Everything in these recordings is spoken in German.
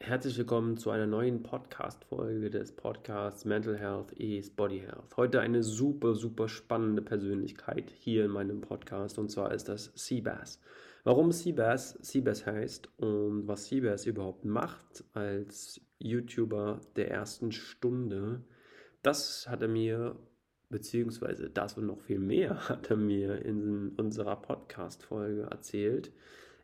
Herzlich willkommen zu einer neuen Podcast-Folge des Podcasts Mental Health is Body Health. Heute eine super, super spannende Persönlichkeit hier in meinem Podcast und zwar ist das Seabass. Warum Seabass Seabass heißt und was Seabass überhaupt macht als YouTuber der ersten Stunde, das hat er mir, beziehungsweise das und noch viel mehr hat er mir in unserer Podcast-Folge erzählt.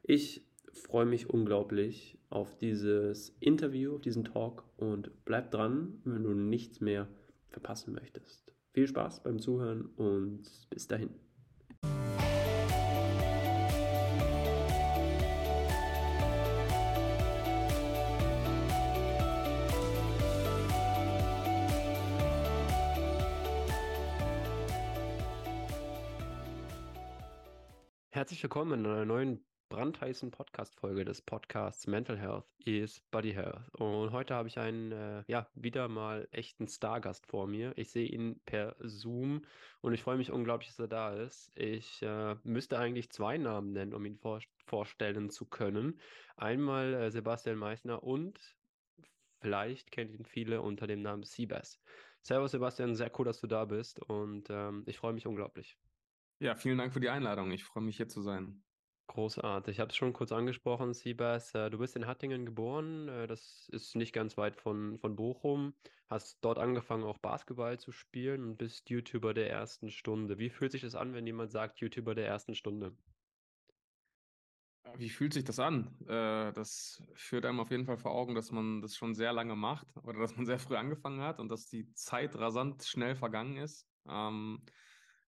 Ich freue mich unglaublich auf dieses Interview, auf diesen Talk und bleib dran, wenn du nichts mehr verpassen möchtest. Viel Spaß beim Zuhören und bis dahin. Herzlich willkommen in einer neuen brandheißen Podcast-Folge des Podcasts Mental Health is Body Health. Und heute habe ich einen, äh, ja, wieder mal echten Stargast vor mir. Ich sehe ihn per Zoom und ich freue mich unglaublich, dass er da ist. Ich äh, müsste eigentlich zwei Namen nennen, um ihn vor vorstellen zu können. Einmal äh, Sebastian Meissner und vielleicht kennt ihn viele unter dem Namen Seabass. Servus Sebastian, sehr cool, dass du da bist und ähm, ich freue mich unglaublich. Ja, vielen Dank für die Einladung. Ich freue mich hier zu sein. Großartig. Ich habe es schon kurz angesprochen, Siebas. Äh, du bist in Hattingen geboren. Äh, das ist nicht ganz weit von, von Bochum. Hast dort angefangen, auch Basketball zu spielen und bist YouTuber der ersten Stunde. Wie fühlt sich das an, wenn jemand sagt, YouTuber der ersten Stunde? Wie fühlt sich das an? Äh, das führt einem auf jeden Fall vor Augen, dass man das schon sehr lange macht oder dass man sehr früh angefangen hat und dass die Zeit rasant schnell vergangen ist. Ähm,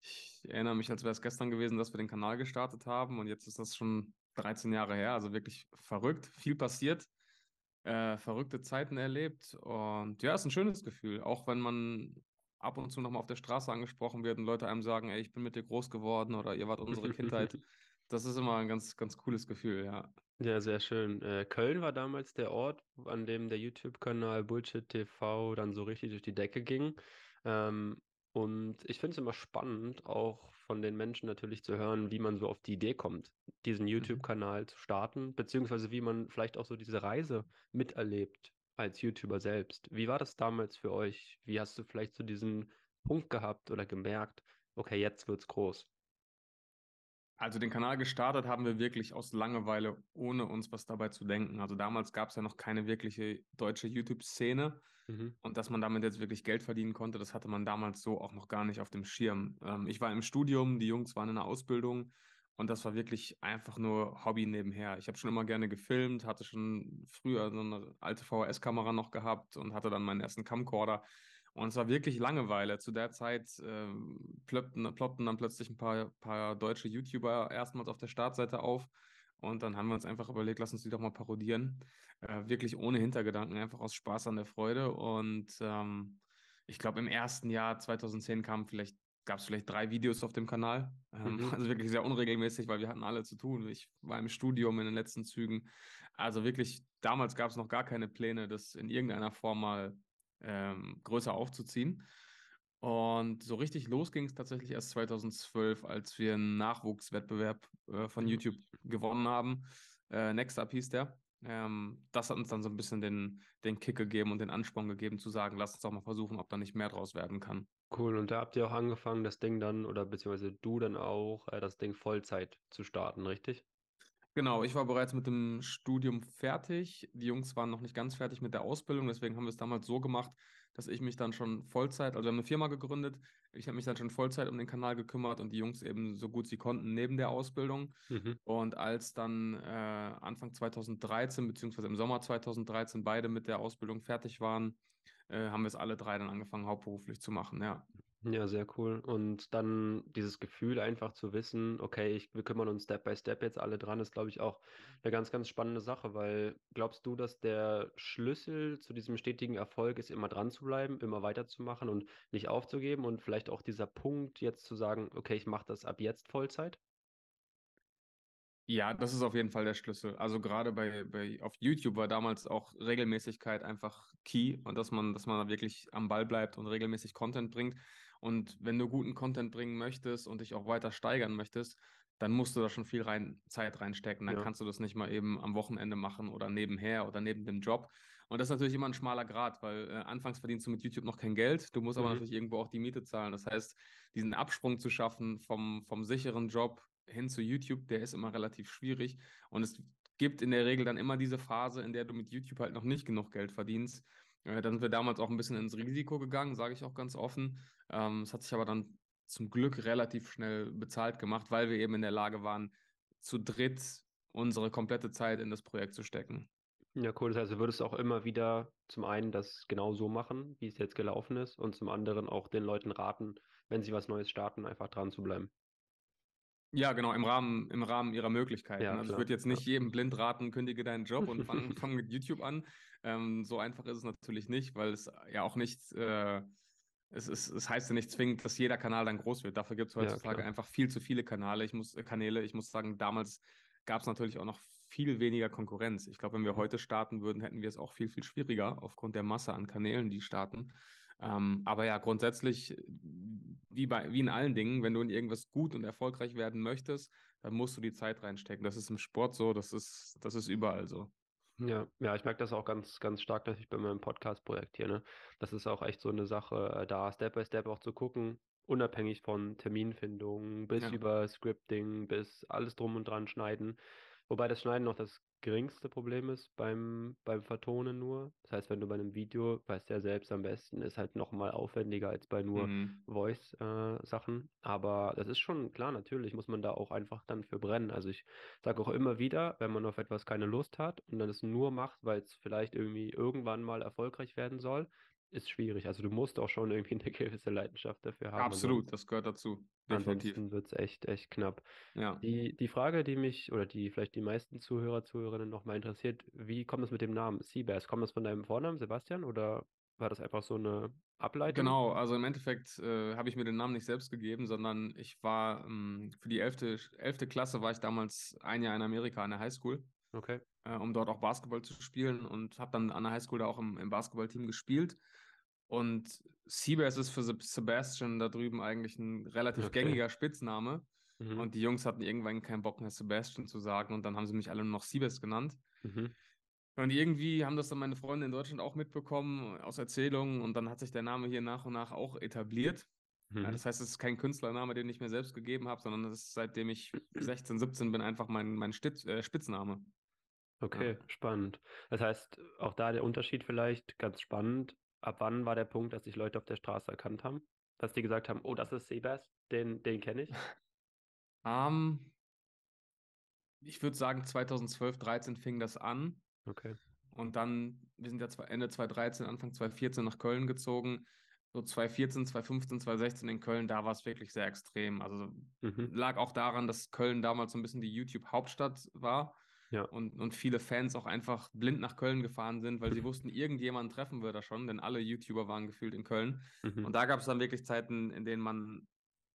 ich erinnere mich, als wäre es gestern gewesen, dass wir den Kanal gestartet haben und jetzt ist das schon 13 Jahre her. Also wirklich verrückt, viel passiert, äh, verrückte Zeiten erlebt und ja, ist ein schönes Gefühl, auch wenn man ab und zu nochmal auf der Straße angesprochen wird und Leute einem sagen, ey, ich bin mit dir groß geworden oder ihr wart unsere Kindheit. Das ist immer ein ganz, ganz cooles Gefühl, ja. Ja, sehr schön. Äh, Köln war damals der Ort, an dem der YouTube-Kanal Bullshit TV dann so richtig durch die Decke ging. Ähm, und ich finde es immer spannend, auch von den Menschen natürlich zu hören, wie man so auf die Idee kommt, diesen mhm. YouTube-Kanal zu starten, beziehungsweise wie man vielleicht auch so diese Reise miterlebt als YouTuber selbst. Wie war das damals für euch? Wie hast du vielleicht so diesen Punkt gehabt oder gemerkt, okay, jetzt wird's groß? Also den Kanal gestartet haben wir wirklich aus Langeweile, ohne uns was dabei zu denken. Also damals gab es ja noch keine wirkliche deutsche YouTube-Szene. Mhm. Und dass man damit jetzt wirklich Geld verdienen konnte, das hatte man damals so auch noch gar nicht auf dem Schirm. Ähm, ich war im Studium, die Jungs waren in der Ausbildung und das war wirklich einfach nur Hobby nebenher. Ich habe schon immer gerne gefilmt, hatte schon früher so eine alte VHS-Kamera noch gehabt und hatte dann meinen ersten Camcorder. Und es war wirklich Langeweile. Zu der Zeit äh, ploppten, ploppten dann plötzlich ein paar, paar deutsche YouTuber erstmals auf der Startseite auf. Und dann haben wir uns einfach überlegt, lass uns die doch mal parodieren. Äh, wirklich ohne Hintergedanken, einfach aus Spaß an der Freude. Und ähm, ich glaube, im ersten Jahr 2010 kamen vielleicht, gab es vielleicht drei Videos auf dem Kanal. Ähm, mhm. Also wirklich sehr unregelmäßig, weil wir hatten alle zu tun. Ich war im Studium in den letzten Zügen. Also wirklich, damals gab es noch gar keine Pläne, das in irgendeiner Form mal ähm, größer aufzuziehen. Und so richtig los ging es tatsächlich erst 2012, als wir einen Nachwuchswettbewerb äh, von mhm. YouTube gewonnen haben. Äh, Next Up hieß der. Ähm, das hat uns dann so ein bisschen den, den Kick gegeben und den Ansporn gegeben, zu sagen, lass uns doch mal versuchen, ob da nicht mehr draus werden kann. Cool, und da habt ihr auch angefangen, das Ding dann, oder beziehungsweise du dann auch, äh, das Ding Vollzeit zu starten, richtig? Genau, ich war bereits mit dem Studium fertig. Die Jungs waren noch nicht ganz fertig mit der Ausbildung, deswegen haben wir es damals so gemacht, dass ich mich dann schon Vollzeit, also wir haben eine Firma gegründet, ich habe mich dann schon Vollzeit um den Kanal gekümmert und die Jungs eben so gut sie konnten neben der Ausbildung. Mhm. Und als dann äh, Anfang 2013 beziehungsweise im Sommer 2013 beide mit der Ausbildung fertig waren, äh, haben wir es alle drei dann angefangen hauptberuflich zu machen, ja. Ja, sehr cool. Und dann dieses Gefühl einfach zu wissen, okay, ich, wir kümmern uns Step by Step jetzt alle dran, ist, glaube ich, auch eine ganz, ganz spannende Sache, weil glaubst du, dass der Schlüssel zu diesem stetigen Erfolg ist, immer dran zu bleiben, immer weiterzumachen und nicht aufzugeben und vielleicht auch dieser Punkt jetzt zu sagen, okay, ich mache das ab jetzt Vollzeit? Ja, das ist auf jeden Fall der Schlüssel. Also gerade bei, bei auf YouTube war damals auch Regelmäßigkeit einfach key und dass man, dass man wirklich am Ball bleibt und regelmäßig Content bringt. Und wenn du guten Content bringen möchtest und dich auch weiter steigern möchtest, dann musst du da schon viel rein, Zeit reinstecken. Dann ja. kannst du das nicht mal eben am Wochenende machen oder nebenher oder neben dem Job. Und das ist natürlich immer ein schmaler Grad, weil äh, anfangs verdienst du mit YouTube noch kein Geld, du musst mhm. aber natürlich irgendwo auch die Miete zahlen. Das heißt, diesen Absprung zu schaffen vom, vom sicheren Job hin zu YouTube, der ist immer relativ schwierig. Und es gibt in der Regel dann immer diese Phase, in der du mit YouTube halt noch nicht genug Geld verdienst. Äh, dann sind wir damals auch ein bisschen ins Risiko gegangen, sage ich auch ganz offen. Ähm, es hat sich aber dann zum Glück relativ schnell bezahlt gemacht, weil wir eben in der Lage waren, zu dritt unsere komplette Zeit in das Projekt zu stecken. Ja, cool. Das heißt, du würdest auch immer wieder zum einen das genau so machen, wie es jetzt gelaufen ist, und zum anderen auch den Leuten raten, wenn sie was Neues starten, einfach dran zu bleiben. Ja, genau, im Rahmen, im Rahmen ihrer Möglichkeiten. Ja, also ich würde jetzt nicht jedem blind raten, kündige deinen Job und fang, fang mit YouTube an. Ähm, so einfach ist es natürlich nicht, weil es ja auch nicht äh, es, ist, es heißt ja nicht zwingend, dass jeder Kanal dann groß wird. Dafür gibt es heutzutage ja, einfach viel zu viele Kanäle. Ich muss, äh, Kanäle. Ich muss sagen, damals gab es natürlich auch noch viel weniger Konkurrenz. Ich glaube, wenn wir heute starten würden, hätten wir es auch viel, viel schwieriger aufgrund der Masse an Kanälen, die starten. Ähm, aber ja, grundsätzlich, wie, bei, wie in allen Dingen, wenn du in irgendwas gut und erfolgreich werden möchtest, dann musst du die Zeit reinstecken. Das ist im Sport so, das ist, das ist überall so. Ja, ja, ich merke das auch ganz, ganz stark natürlich bei meinem Podcast-Projekt hier, ne? Das ist auch echt so eine Sache, äh, da Step by Step auch zu gucken, unabhängig von Terminfindung bis Ja. über Scripting, bis alles drum und dran schneiden. Wobei das Schneiden noch das geringste Problem ist beim, beim Vertonen nur. Das heißt, wenn du bei einem Video, weißt du ja selbst am besten, ist halt nochmal aufwendiger als bei nur mhm. Voice-Sachen. Äh, Aber das ist schon klar, natürlich muss man da auch einfach dann für brennen. Also ich sage auch immer wieder, wenn man auf etwas keine Lust hat und dann es nur macht, weil es vielleicht irgendwie irgendwann mal erfolgreich werden soll, ist schwierig. Also du musst auch schon irgendwie eine gewisse Leidenschaft dafür haben. Absolut, das gehört dazu. Definitiv. Ansonsten wird es echt, echt knapp. Ja. Die, die Frage, die mich oder die vielleicht die meisten Zuhörer, Zuhörerinnen nochmal interessiert, wie kommt es mit dem Namen Seabass? Kommt das von deinem Vornamen, Sebastian, oder war das einfach so eine Ableitung? Genau, also im Endeffekt äh, habe ich mir den Namen nicht selbst gegeben, sondern ich war ähm, für die 11. 11. Klasse war ich damals ein Jahr in Amerika an der Highschool. Okay. Äh, um dort auch Basketball zu spielen und habe dann an der Highschool da auch im, im Basketballteam gespielt. Und Seabass ist für Sebastian da drüben eigentlich ein relativ okay. gängiger Spitzname. Mhm. Und die Jungs hatten irgendwann keinen Bock mehr, Sebastian zu sagen. Und dann haben sie mich alle nur noch Seabass genannt. Mhm. Und irgendwie haben das dann meine Freunde in Deutschland auch mitbekommen aus Erzählungen. Und dann hat sich der Name hier nach und nach auch etabliert. Mhm. Ja, das heißt, es ist kein Künstlername, den ich mir selbst gegeben habe, sondern das ist seitdem ich 16, 17 bin, einfach mein, mein Stitz, äh, Spitzname. Okay, ja. spannend. Das heißt, auch da der Unterschied vielleicht ganz spannend ab wann war der Punkt, dass sich Leute auf der Straße erkannt haben? Dass die gesagt haben, oh, das ist Sebas, den, den kenne ich? Um, ähm, ich würde sagen, 2012, 13 fing das an. Okay. Und dann, wir sind ja Ende 2013, Anfang 2014 nach Köln gezogen. So 2014, 2015, 2016 in Köln, da war es wirklich sehr extrem. Also mhm. lag auch daran, dass Köln damals so ein bisschen die YouTube-Hauptstadt war. Ja. Und, und viele Fans auch einfach blind nach Köln gefahren sind, weil sie wussten, irgendjemanden treffen wir da schon, denn alle YouTuber waren gefühlt in Köln. Mhm. Und da gab es dann wirklich Zeiten, in denen man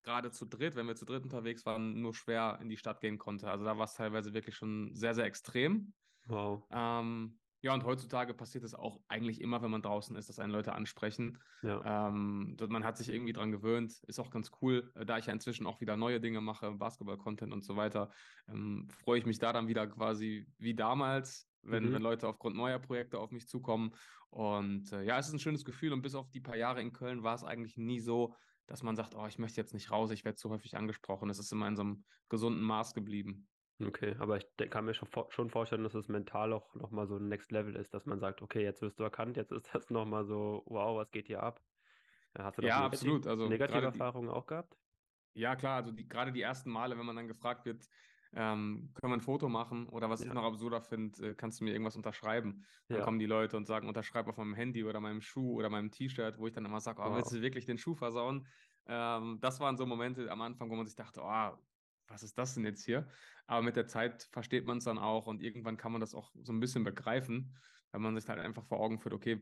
gerade zu dritt, wenn wir zu dritt unterwegs waren, nur schwer in die Stadt gehen konnte. Also da war es teilweise wirklich schon sehr, sehr extrem. Wow. Ähm, ja, und heutzutage passiert es auch eigentlich immer, wenn man draußen ist, dass einen Leute ansprechen. Ja. Ähm, man hat sich irgendwie dran gewöhnt, ist auch ganz cool, äh, da ich ja inzwischen auch wieder neue Dinge mache, Basketball-Content und so weiter, ähm, freue ich mich da dann wieder quasi wie damals, wenn, mhm. wenn Leute aufgrund neuer Projekte auf mich zukommen. Und äh, ja, es ist ein schönes Gefühl und bis auf die paar Jahre in Köln war es eigentlich nie so, dass man sagt, oh, ich möchte jetzt nicht raus, ich werde zu häufig angesprochen. Es ist immer in so einem gesunden Maß geblieben. Okay, aber ich kann mir schon, vorstellen, dass es mental auch nochmal so ein Next Level ist, dass man sagt, okay, jetzt wirst du erkannt, jetzt ist das nochmal so, wow, was geht hier ab? Hast du ja, absolut. Also negative Erfahrungen auch gehabt? Ja, klar, also die, gerade die ersten Male, wenn man dann gefragt wird, ähm, können wir ein Foto machen oder was ja. ich noch absurder finde, äh, kannst du mir irgendwas unterschreiben? Dann ja. kommen die Leute und sagen, unterschreib auf meinem Handy oder meinem Schuh oder meinem T-Shirt, wo ich dann immer sage, oh, wow. willst du wirklich den Schuh versauen? Ähm, das waren so Momente am Anfang, wo man sich dachte, oh, was ist das denn jetzt hier? Aber mit der Zeit versteht man es dann auch und irgendwann kann man das auch so ein bisschen begreifen, wenn man sich halt einfach vor Augen führt, okay,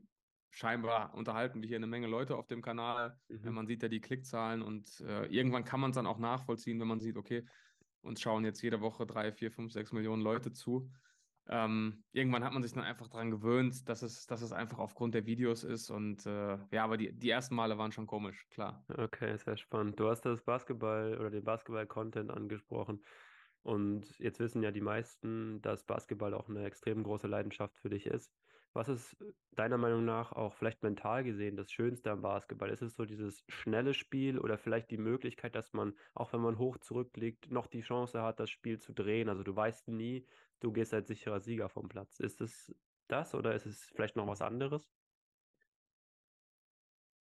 scheinbar unterhalten wir hier eine Menge Leute auf dem Kanal. Mhm. Man sieht ja die Klickzahlen und äh, irgendwann kann man es dann auch nachvollziehen, wenn man sieht, okay, uns schauen jetzt jede Woche drei, vier, fünf, sechs Millionen Leute zu. Ähm, irgendwann hat man sich dann einfach daran gewöhnt, dass es, dass es einfach aufgrund der Videos ist. Und äh, ja, aber die, die ersten Male waren schon komisch, klar. Okay, sehr spannend. Du hast das Basketball oder den Basketball-Content angesprochen. Und jetzt wissen ja die meisten, dass Basketball auch eine extrem große Leidenschaft für dich ist. Was ist deiner Meinung nach auch vielleicht mental gesehen das Schönste am Basketball? Ist es so dieses schnelle Spiel oder vielleicht die Möglichkeit, dass man, auch wenn man hoch zurückliegt, noch die Chance hat, das Spiel zu drehen? Also du weißt nie, du gehst als sicherer Sieger vom Platz. Ist es das oder ist es vielleicht noch was anderes?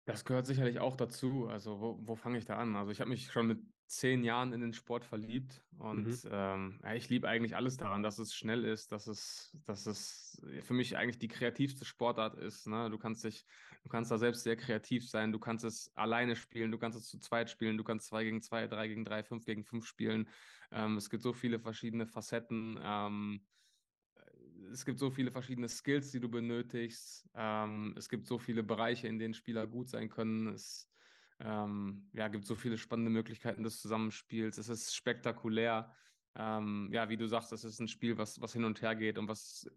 Das gehört sicherlich auch dazu. Also, wo, wo fange ich da an? Also, ich habe mich schon mit zehn Jahren in den Sport verliebt und mhm. ähm, ja, ich liebe eigentlich alles daran, dass es schnell ist, dass es, dass es für mich eigentlich die kreativste Sportart ist. Ne? Du kannst dich, du kannst da selbst sehr kreativ sein, du kannst es alleine spielen, du kannst es zu zweit spielen, du kannst zwei gegen zwei, drei gegen drei, fünf gegen fünf spielen. Ähm, es gibt so viele verschiedene Facetten. Ähm, es gibt so viele verschiedene Skills, die du benötigst. Ähm, es gibt so viele Bereiche, in denen Spieler gut sein können. Es ähm, ja, gibt so viele spannende Möglichkeiten des Zusammenspiels. Es ist spektakulär. Ähm, ja, wie du sagst, es ist ein Spiel, was, was hin und her geht und was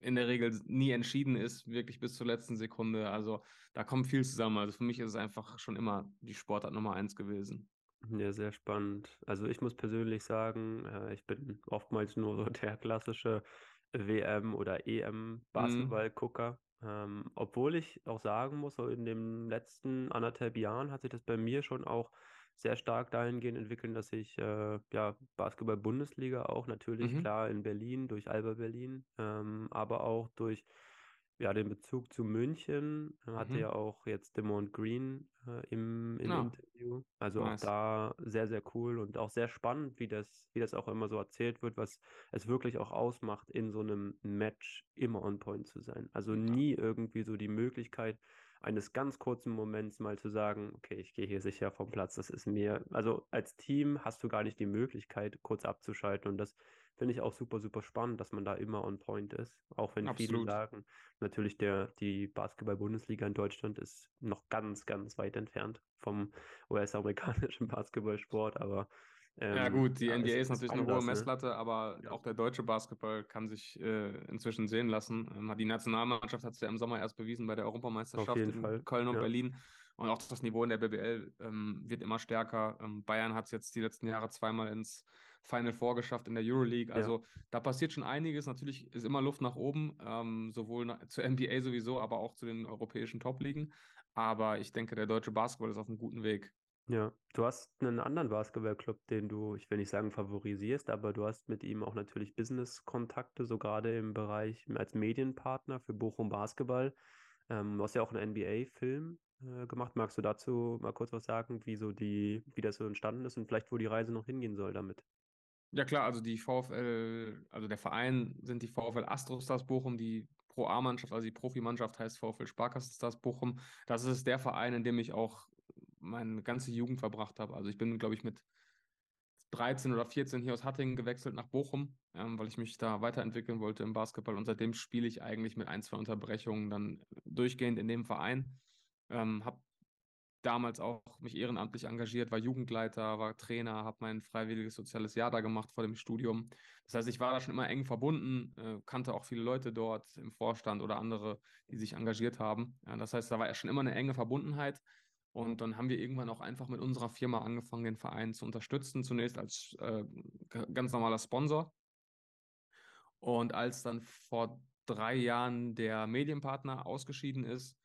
in der Regel nie entschieden ist, wirklich bis zur letzten Sekunde. Also da kommt viel zusammen. Also für mich ist es einfach schon immer die Sportart Nummer eins gewesen. Ja, sehr spannend. Also ich muss persönlich sagen, äh, ich bin oftmals nur so der klassische WM oder EM mhm. Basketballgucker. Ähm, obwohl ich auch sagen muss, so in den letzten anderthalb Jahren hat sich das bei mir schon auch sehr stark dahingehend entwickeln, dass ich äh, ja Basketball-Bundesliga auch natürlich mhm. klar in Berlin durch Alba Berlin, ähm, aber auch durch ja, den Bezug zu München äh, hatte mhm. ja auch jetzt Demont Green äh, im, im ja. Interview. Also nice. auch da sehr, sehr cool und auch sehr spannend, wie das, wie das auch immer so erzählt wird, was es wirklich auch ausmacht, in so einem Match immer on point zu sein. Also ja. nie irgendwie so die Möglichkeit eines ganz kurzen Moments mal zu sagen, okay, ich gehe hier sicher vom Platz. Das ist mir, also als Team hast du gar nicht die Möglichkeit, kurz abzuschalten und das finde ich auch super, super spannend, dass man da immer on point ist. Auch wenn Absolut. viele sagen, natürlich der, die Basketball-Bundesliga in Deutschland ist noch ganz, ganz weit entfernt vom US-amerikanischen Basketballsport, aber ähm, ja gut, die NBA ist, ist natürlich anders, eine hohe ne? Messlatte, aber ja. auch der deutsche Basketball kann sich äh, inzwischen sehen lassen. Ähm, die Nationalmannschaft hat es ja im Sommer erst bewiesen bei der Europameisterschaft in Fall. Köln und ja. Berlin. Und auch das Niveau in der BBL ähm, wird immer stärker. Ähm, Bayern hat es jetzt die letzten Jahre zweimal ins Final Four geschafft in der Euroleague. Also ja. da passiert schon einiges. Natürlich ist immer Luft nach oben, ähm, sowohl zur NBA sowieso, aber auch zu den europäischen Top-Ligen. Aber ich denke, der deutsche Basketball ist auf einem guten Weg. Ja, du hast einen anderen Basketballclub, den du, ich will nicht sagen favorisierst, aber du hast mit ihm auch natürlich Business-Kontakte, so gerade im Bereich als Medienpartner für Bochum Basketball. Ähm, du hast ja auch einen NBA-Film äh, gemacht. Magst du dazu mal kurz was sagen, wie so die, wie das so entstanden ist und vielleicht wo die Reise noch hingehen soll damit? Ja klar, also die VfL, also der Verein sind die VfL Astrostars Bochum, die Pro A-Mannschaft, also die Profimannschaft heißt VfL Sparkassenstars Bochum. Das ist der Verein, in dem ich auch meine ganze Jugend verbracht habe. Also ich bin, glaube ich, mit 13 oder 14 hier aus Hattingen gewechselt nach Bochum, ähm, weil ich mich da weiterentwickeln wollte im Basketball. Und seitdem spiele ich eigentlich mit ein, zwei Unterbrechungen dann durchgehend in dem Verein. Ähm, habe damals auch mich ehrenamtlich engagiert, war Jugendleiter, war Trainer, habe mein freiwilliges soziales Jahr da gemacht vor dem Studium. Das heißt, ich war da schon immer eng verbunden, äh, kannte auch viele Leute dort im Vorstand oder andere, die sich engagiert haben. Ja, das heißt, da war schon immer eine enge Verbundenheit. Und dann haben wir irgendwann auch einfach mit unserer Firma angefangen, den Verein zu unterstützen, zunächst als äh, ganz normaler Sponsor. Und als dann vor drei Jahren der Medienpartner ausgeschieden ist,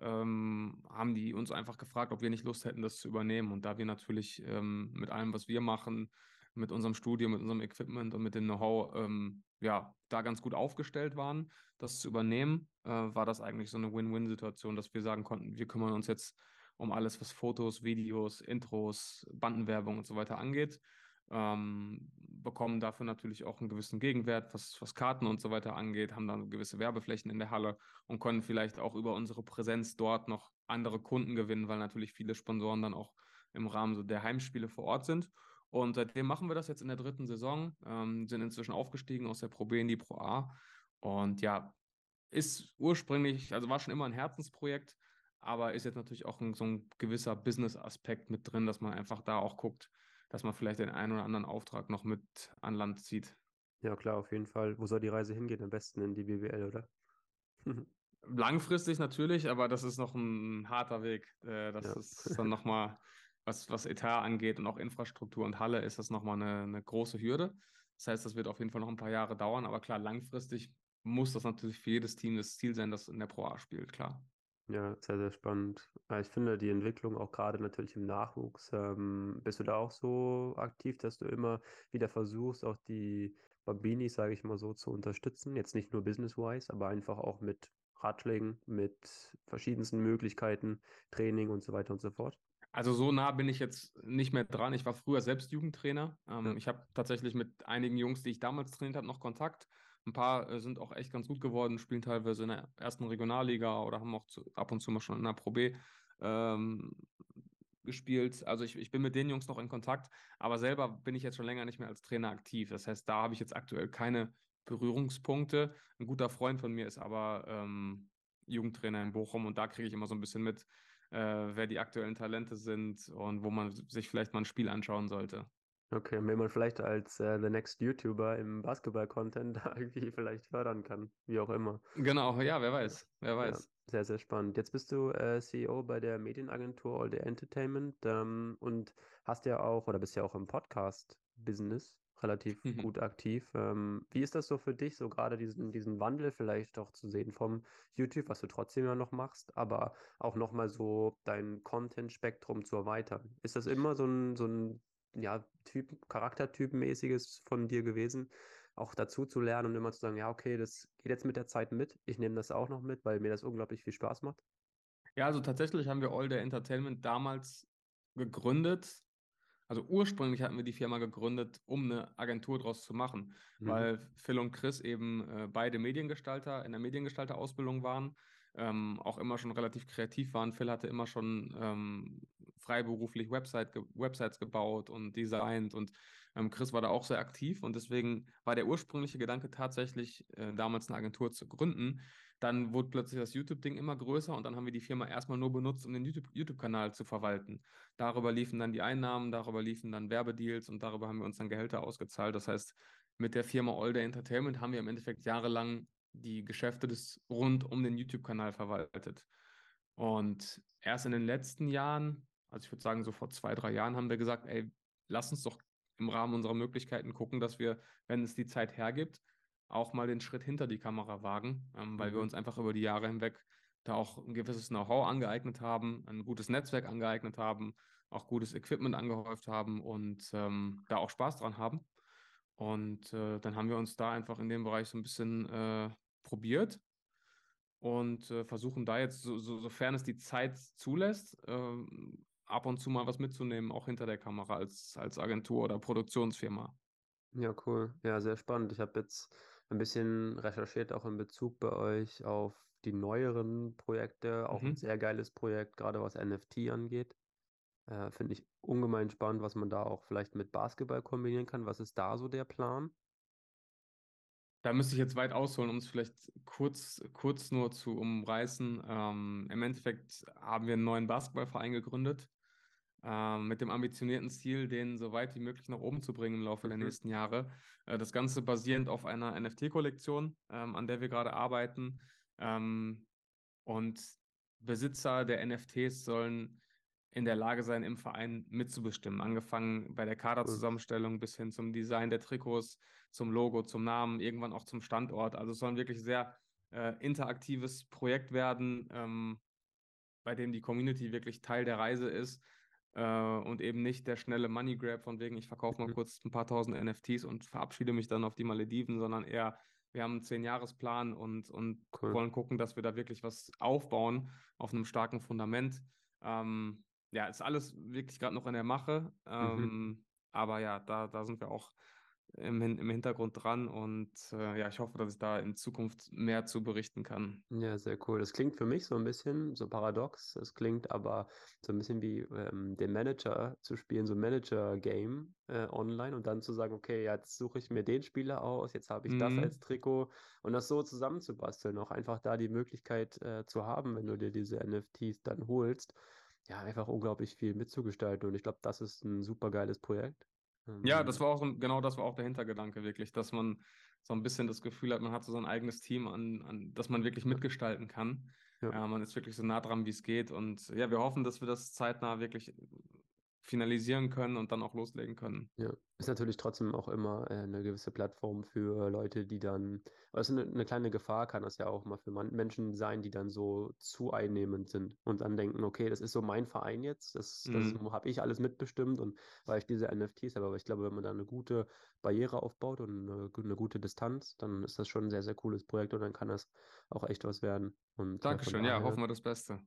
ähm, haben die uns einfach gefragt, ob wir nicht Lust hätten, das zu übernehmen. Und da wir natürlich ähm, mit allem, was wir machen, mit unserem Studio, mit unserem Equipment und mit dem Know-how, ähm, ja, da ganz gut aufgestellt waren, das zu übernehmen, äh, war das eigentlich so eine Win-Win-Situation, dass wir sagen konnten, wir kümmern uns jetzt um alles, was Fotos, Videos, Intros, Bandenwerbung und so weiter angeht ähm, bekommen dafür natürlich auch einen gewissen Gegenwert, was, was Karten und so weiter angeht, haben dann gewisse Werbeflächen in der Halle und können vielleicht auch über unsere Präsenz dort noch andere Kunden gewinnen, weil natürlich viele Sponsoren dann auch im Rahmen so der Heimspiele vor Ort sind. Und seitdem machen wir das jetzt in der dritten Saison, ähm, sind inzwischen aufgestiegen aus der Pro B in die Pro A. Und ja, ist ursprünglich, also war schon immer ein Herzensprojekt, aber ist jetzt natürlich auch ein, so ein gewisser Business-Aspekt mit drin, dass man einfach da auch guckt, dass man vielleicht den einen oder anderen Auftrag noch mit an Land zieht. Ja, klar, auf jeden Fall. Wo soll die Reise hingehen? Am besten in die BWL, oder? Langfristig natürlich, aber das ist noch ein harter Weg. Äh, das ja. ist dann nochmal was, was Etat angeht und auch Infrastruktur und Halle ist das nochmal eine, eine große Hürde. Das heißt, das wird auf jeden Fall noch ein paar Jahre dauern, aber klar, langfristig muss das natürlich für jedes Team das Ziel sein, das in der Pro A spielt, klar. Ja, sehr, sehr spannend. Ich finde die Entwicklung auch gerade natürlich im Nachwuchs. Ähm, bist du da auch so aktiv, dass du immer wieder versuchst, auch die Bambinis, sage ich mal so, zu unterstützen? Jetzt nicht nur business-wise, aber einfach auch mit Ratschlägen, mit verschiedensten Möglichkeiten, Training und so weiter und so fort? Also so nah bin ich jetzt nicht mehr dran. Ich war früher selbst Jugendtrainer. Ähm, ja. Ich habe tatsächlich mit einigen Jungs, die ich damals trainiert habe, noch Kontakt. Ein paar äh, sind auch echt ganz gut geworden, spielen teilweise in der ersten Regionalliga oder haben auch zu, ab und zu mal schon in der Pro B ähm, gespielt. Also ich, ich bin mit den Jungs noch in Kontakt, aber selber bin ich jetzt schon länger nicht mehr als Trainer aktiv. Das heißt, da habe ich jetzt aktuell keine Berührungspunkte. Ein guter Freund von mir ist aber ähm, Jugendtrainer in Bochum und da kriege ich immer so ein bisschen mit, äh, wer die aktuellen Talente sind und wo man sich vielleicht mal ein Spiel anschauen sollte. Okay, wenn man vielleicht als äh, The Next YouTuber im Basketball-Content irgendwie vielleicht fördern kann, wie auch immer. Genau, ja, wer weiß, wer weiß. Ja, sehr, sehr spannend. Jetzt bist du äh, CEO bei der Medienagentur All Day Entertainment ähm, und hast ja auch, oder bist ja auch im Podcast-Business relativ mhm. gut aktiv. Ähm, wie ist das so für dich, so gerade diesen, diesen Wandel vielleicht auch zu sehen vom YouTube, was du trotzdem ja noch machst, aber auch nochmal so dein Content-Spektrum zu erweitern? Ist das immer so ein, so ein ja, Typ, Charaktertypenmäßiges von dir gewesen, auch dazu zu lernen und immer zu sagen, ja, okay, das geht jetzt mit der Zeit mit. Ich nehme das auch noch mit, weil mir das unglaublich viel Spaß macht. Ja, also tatsächlich haben wir All Day Entertainment damals gegründet, also ursprünglich hatten wir die Firma gegründet, um eine Agentur draus zu machen, mhm. weil Phil und Chris eben äh, beide Mediengestalter in der Mediengestalter-Ausbildung waren, ähm, auch immer schon relativ kreativ waren. Phil hatte immer schon ähm, freiberuflich Website ge Websites gebaut und designt und ähm, Chris war da auch sehr aktiv und deswegen war der ursprüngliche Gedanke tatsächlich, äh, damals eine Agentur zu gründen. Dann wurde plötzlich das YouTube-Ding immer größer und dann haben wir die Firma erstmal nur benutzt, um den YouTube-Kanal zu verwalten. Darüber liefen dann die Einnahmen, darüber liefen dann Werbedeals und darüber haben wir uns dann Gehälter ausgezahlt. Das heißt, mit der Firma All Day Entertainment haben wir im Endeffekt jahrelang die Geschäfte des rund um den YouTube-Kanal verwaltet. Und erst in den letzten Jahren, also ich würde sagen, so vor zwei, drei Jahren, haben wir gesagt, ey, lass uns doch im Rahmen unserer Möglichkeiten gucken, dass wir, wenn es die Zeit hergibt, auch mal den Schritt hinter die Kamera wagen, ähm, weil mhm. wir uns einfach über die Jahre hinweg da auch ein gewisses Know-how angeeignet haben, ein gutes Netzwerk angeeignet haben, auch gutes Equipment angehäuft haben und ähm, da auch Spaß dran haben. Und äh, dann haben wir uns da einfach in dem Bereich so ein bisschen äh, probiert und äh, versuchen da jetzt, so, so, sofern es die Zeit zulässt, ähm, ab und zu mal was mitzunehmen, auch hinter der Kamera als, als Agentur oder Produktionsfirma. Ja, cool. Ja, sehr spannend. Ich habe jetzt ein bisschen recherchiert, auch in Bezug bei euch auf die neueren Projekte. Auch mhm. ein sehr geiles Projekt, gerade was NFT angeht. Äh, Finde ich ungemein spannend, was man da auch vielleicht mit Basketball kombinieren kann. Was ist da so der Plan? Da müsste ich jetzt weit ausholen, um es vielleicht kurz, kurz nur zu umreißen. Ähm, Im Endeffekt haben wir einen neuen Basketballverein gegründet, äh, mit dem ambitionierten Ziel, den so weit wie möglich nach oben zu bringen im Laufe mhm. der nächsten Jahre. Äh, das Ganze basierend auf einer NFT-Kollektion, ähm, an der wir gerade arbeiten. Ähm, und Besitzer der NFTs sollen in der Lage sein, im Verein mitzubestimmen. Angefangen bei der Kaderzusammenstellung bis hin zum Design der Trikots, zum Logo, zum Namen, irgendwann auch zum Standort. Also es soll ein wirklich sehr äh, interaktives Projekt werden, ähm, bei dem die Community wirklich Teil der Reise ist äh, und eben nicht der schnelle Money Grab von wegen, ich verkaufe mal mhm. kurz ein paar tausend NFTs und verabschiede mich dann auf die Malediven, sondern eher, wir haben einen Zehn-Jahres-Plan und, und cool. wollen gucken, dass wir da wirklich was aufbauen auf einem starken Fundament. Ähm, ja, ist alles wirklich gerade noch in der Mache. Mhm. Ähm, aber ja, da, da sind wir auch im, im Hintergrund dran und äh, ja, ich hoffe, dass ich da in Zukunft mehr zu berichten kann. Ja, sehr cool. Das klingt für mich so ein bisschen so paradox. Es klingt aber so ein bisschen wie ähm, den Manager zu spielen, so ein Manager-Game äh, online und dann zu sagen, okay, jetzt suche ich mir den Spieler aus, jetzt habe ich mhm. das als Trikot und das so zusammenzubasteln, auch einfach da die Möglichkeit äh, zu haben, wenn du dir diese NFTs dann holst. Ja, einfach unglaublich viel mitzugestalten und ich glaube, das ist ein super geiles Projekt. Ja, das ähm. war auch so, genau das war auch der Hintergedanke wirklich, dass man so ein bisschen das Gefühl hat, man hat so sein eigenes Team, an, an das man wirklich mitgestalten kann. Ja. ja. man ist wirklich so nah dran, wie es geht. Und ja, wir hoffen, dass wir das zeitnah wirklich finalisieren können und dann auch loslegen können. Ja, ist natürlich trotzdem auch immer äh, eine gewisse Plattform für Leute, die dann, also eine, eine kleine Gefahr kann das ja auch mal für Menschen sein, die dann so zu einnehmend sind und dann denken, okay, das ist so mein Verein jetzt, das, das mhm. habe ich alles mitbestimmt und weil ich diese NFTs habe, aber ich glaube, wenn man da eine gute Barriere aufbaut und eine, eine gute Distanz, dann ist das schon ein sehr, sehr cooles Projekt und dann kann das auch echt was werden. Und, Dankeschön, ja, hoffen wir das Beste.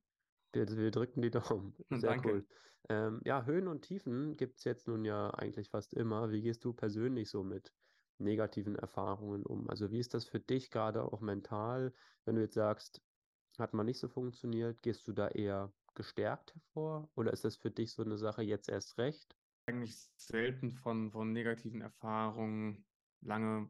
Wir, wir drücken die Daumen. Sehr Danke. cool. Ähm, ja, Höhen und Tiefen gibt es jetzt nun ja eigentlich fast immer. Wie gehst du persönlich so mit negativen Erfahrungen um? Also wie ist das für dich gerade auch mental, wenn du jetzt sagst, hat mal nicht so funktioniert, gehst du da eher gestärkt hervor oder ist das für dich so eine Sache jetzt erst recht? Eigentlich selten von, von negativen Erfahrungen lange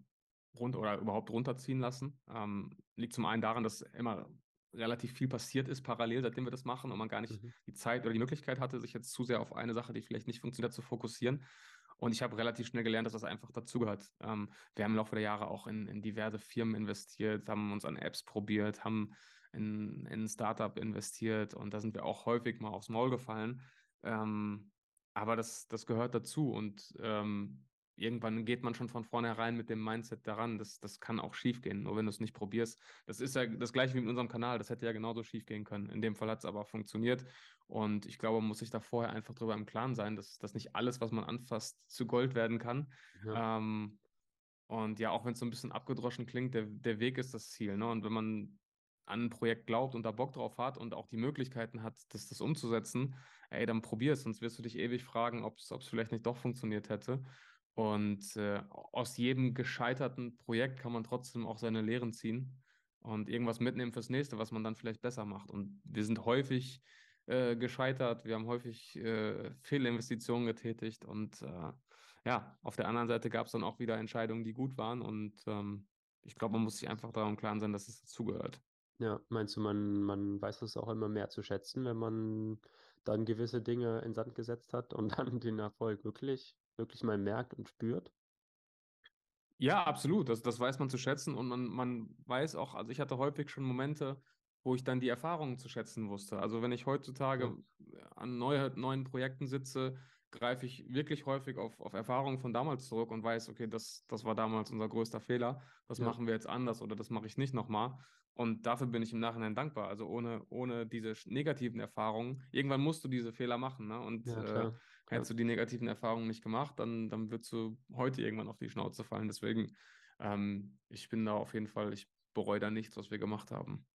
rund oder überhaupt runterziehen lassen. Ähm, liegt zum einen daran, dass immer relativ viel passiert ist parallel, seitdem wir das machen und man gar nicht mhm. die Zeit oder die Möglichkeit hatte, sich jetzt zu sehr auf eine Sache, die vielleicht nicht funktioniert, zu fokussieren. Und ich habe relativ schnell gelernt, dass das einfach dazugehört. Ähm, wir haben im Laufe der Jahre auch in, in, diverse Firmen investiert, haben uns an Apps probiert, haben in, in ein Startup investiert und da sind wir auch häufig mal aufs Maul gefallen. Ähm, aber das, das gehört dazu und ähm, irgendwann geht man schon von vornherein mit dem Mindset daran. Das, das kann auch schief gehen, nur wenn du es nicht probierst. Das ist ja das gleiche wie mit unserem Kanal. Das hätte ja genauso schief gehen können. In dem Fall hat es aber funktioniert. Und ich glaube, man muss sich da vorher einfach drüber im Klaren sein, dass, dass nicht alles, was man anfasst, zu Gold werden kann. Ja. Ähm, und ja, auch wenn es so ein bisschen abgedroschen klingt, der, der Weg ist das Ziel. Ne? Und wenn man an ein Projekt glaubt und da Bock drauf hat und auch die Möglichkeiten hat, das, das umzusetzen, ey, dann probier es, sonst wirst du dich ewig fragen, ob es vielleicht nicht doch funktioniert hätte. Und äh, aus jedem gescheiterten Projekt kann man trotzdem auch seine Lehren ziehen und irgendwas mitnehmen fürs nächste, was man dann vielleicht besser macht. Und wir sind häufig äh, gescheitert, wir haben häufig äh, Fehlinvestitionen getätigt und äh, ja, auf der anderen Seite gab es dann auch wieder Entscheidungen, die gut waren und ähm, ich glaube, man muss sich einfach darum klar sein, dass es dazugehört. Ja, meinst du, man, man weiß es auch immer mehr zu schätzen, wenn man dann gewisse Dinge in Sand gesetzt hat und dann den Erfolg wirklich wirklich mal merkt und spürt? Ja, absolut. Das, das weiß man zu schätzen und man, man weiß auch, also ich hatte häufig schon Momente, wo ich dann die Erfahrungen zu schätzen wusste. Also wenn ich heutzutage an neue, neuen Projekten sitze, greife ich wirklich häufig auf, auf Erfahrungen von damals zurück und weiß, okay, das, das war damals unser größter Fehler, das ja. machen wir jetzt anders oder das mache ich nicht nochmal. Und dafür bin ich im Nachhinein dankbar. Also ohne, ohne diese negativen Erfahrungen, irgendwann musst du diese Fehler machen. Ne? Und ja, äh, hättest du die negativen Erfahrungen nicht gemacht, dann, dann würdest du heute irgendwann auf die Schnauze fallen. Deswegen, ähm, ich bin da auf jeden Fall, ich bereue da nichts, was wir gemacht haben.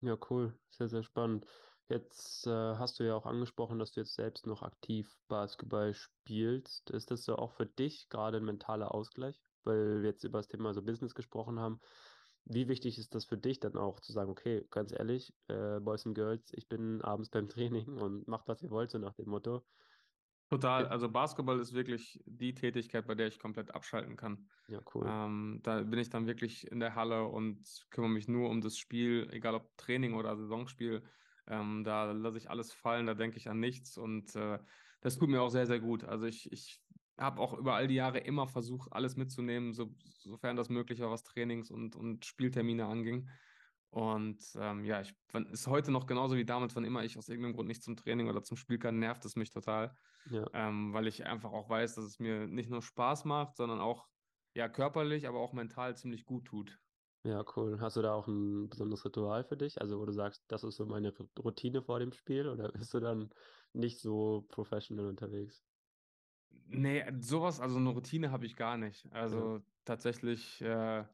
Ja, cool. Sehr, sehr spannend. Jetzt äh, hast du ja auch angesprochen, dass du jetzt selbst noch aktiv Basketball spielst. Ist das so auch für dich gerade ein mentaler Ausgleich? Weil wir jetzt über das Thema so Business gesprochen haben. Wie wichtig ist das für dich dann auch zu sagen, okay, ganz ehrlich, äh, Boys and Girls, ich bin abends beim Training und macht, was ihr wollt, so nach dem Motto. Total. Also Basketball ist wirklich die Tätigkeit, bei der ich komplett abschalten kann. Ja, cool. Ähm, da bin ich dann wirklich in der Halle und kümmere mich nur um das Spiel, egal ob Training oder Saisonspiel. Ähm, da lasse ich alles fallen, da denke ich an nichts und äh, das tut mir auch sehr, sehr gut. Also ich, ich habe auch über all die Jahre immer versucht, alles mitzunehmen, so, sofern das möglich war, was Trainings und, und Spieltermine anging. Und ähm, ja, ich ist heute noch genauso wie damals, wann immer ich aus irgendeinem Grund nicht zum Training oder zum Spiel kann, nervt es mich total. Ja. Ähm, weil ich einfach auch weiß, dass es mir nicht nur Spaß macht, sondern auch ja körperlich, aber auch mental ziemlich gut tut. Ja, cool. Hast du da auch ein besonderes Ritual für dich? Also, wo du sagst, das ist so meine Routine vor dem Spiel oder bist du dann nicht so professional unterwegs? Nee, sowas, also eine Routine habe ich gar nicht. Also ja. tatsächlich, äh,